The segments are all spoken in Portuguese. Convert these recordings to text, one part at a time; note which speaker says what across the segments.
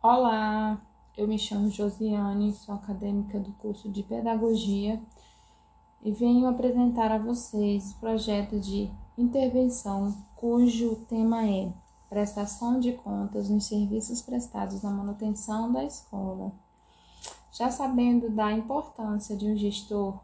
Speaker 1: Olá, eu me chamo Josiane, sou acadêmica do curso de Pedagogia e venho apresentar a vocês o projeto de intervenção cujo tema é prestação de contas nos serviços prestados na manutenção da escola. Já sabendo da importância de um gestor,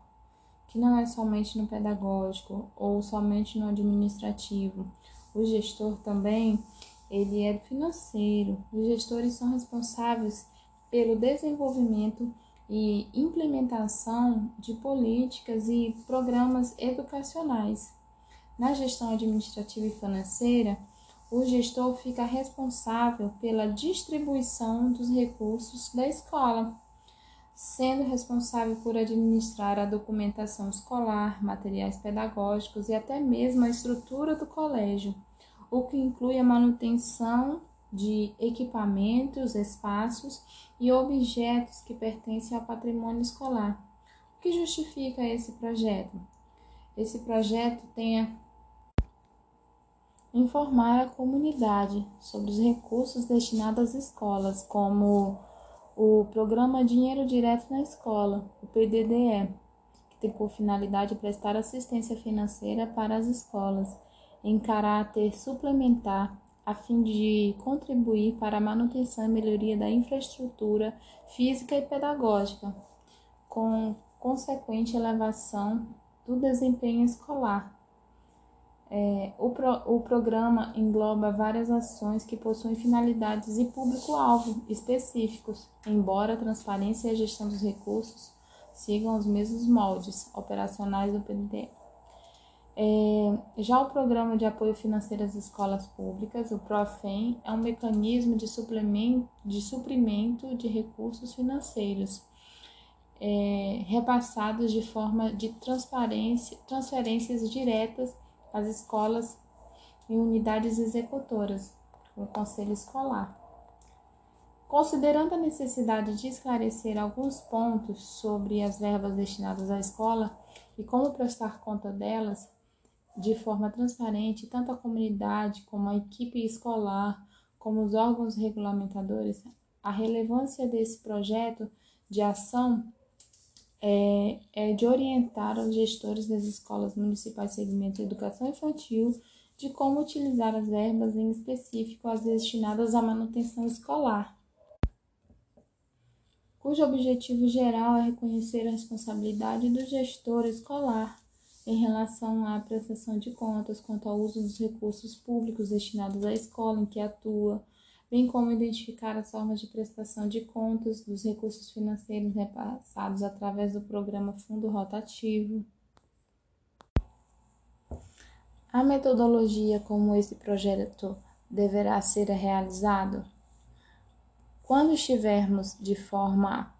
Speaker 1: que não é somente no pedagógico ou somente no administrativo, o gestor também ele é financeiro. Os gestores são responsáveis pelo desenvolvimento e implementação de políticas e programas educacionais. Na gestão administrativa e financeira, o gestor fica responsável pela distribuição dos recursos da escola, sendo responsável por administrar a documentação escolar, materiais pedagógicos e até mesmo a estrutura do colégio o que inclui a manutenção de equipamentos, espaços e objetos que pertencem ao patrimônio escolar. O que justifica esse projeto? Esse projeto tem a informar a comunidade sobre os recursos destinados às escolas, como o Programa Dinheiro Direto na Escola, o PDDE, que tem por finalidade prestar assistência financeira para as escolas em caráter suplementar a fim de contribuir para a manutenção e melhoria da infraestrutura física e pedagógica, com consequente elevação do desempenho escolar. É, o, pro, o programa engloba várias ações que possuem finalidades e público-alvo específicos, embora a transparência e a gestão dos recursos sigam os mesmos moldes operacionais do PDD. É, já o Programa de Apoio Financeiro às Escolas Públicas, o PROFEM, é um mecanismo de, suplemento, de suprimento de recursos financeiros é, repassados de forma de transparência, transferências diretas às escolas e unidades executoras, o Conselho Escolar. Considerando a necessidade de esclarecer alguns pontos sobre as verbas destinadas à escola e como prestar conta delas, de forma transparente tanto a comunidade como a equipe escolar, como os órgãos regulamentadores, a relevância desse projeto de ação é, é de orientar os gestores das escolas municipais segmento de educação infantil de como utilizar as verbas em específico as destinadas à manutenção escolar, cujo objetivo geral é reconhecer a responsabilidade do gestor escolar em relação à prestação de contas quanto ao uso dos recursos públicos destinados à escola em que atua, bem como identificar as formas de prestação de contas dos recursos financeiros repassados através do programa Fundo Rotativo. A metodologia como esse projeto deverá ser realizado? Quando estivermos de forma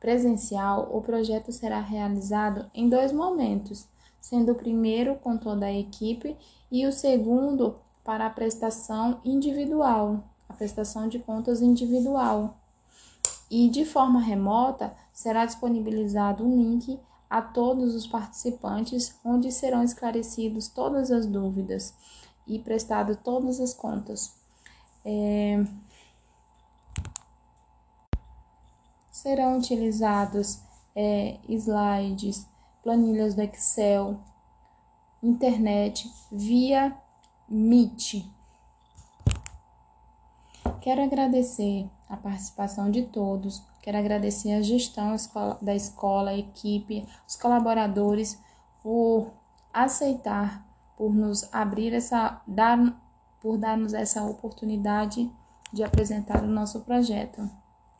Speaker 1: presencial, o projeto será realizado em dois momentos sendo o primeiro com toda a equipe e o segundo para a prestação individual, a prestação de contas individual. E de forma remota será disponibilizado um link a todos os participantes, onde serão esclarecidos todas as dúvidas e prestado todas as contas. É... Serão utilizados é, slides planilhas do Excel, internet, via Meet. Quero agradecer a participação de todos, quero agradecer a gestão da escola, a equipe, os colaboradores por aceitar, por nos abrir essa, dar, por dar-nos essa oportunidade de apresentar o nosso projeto.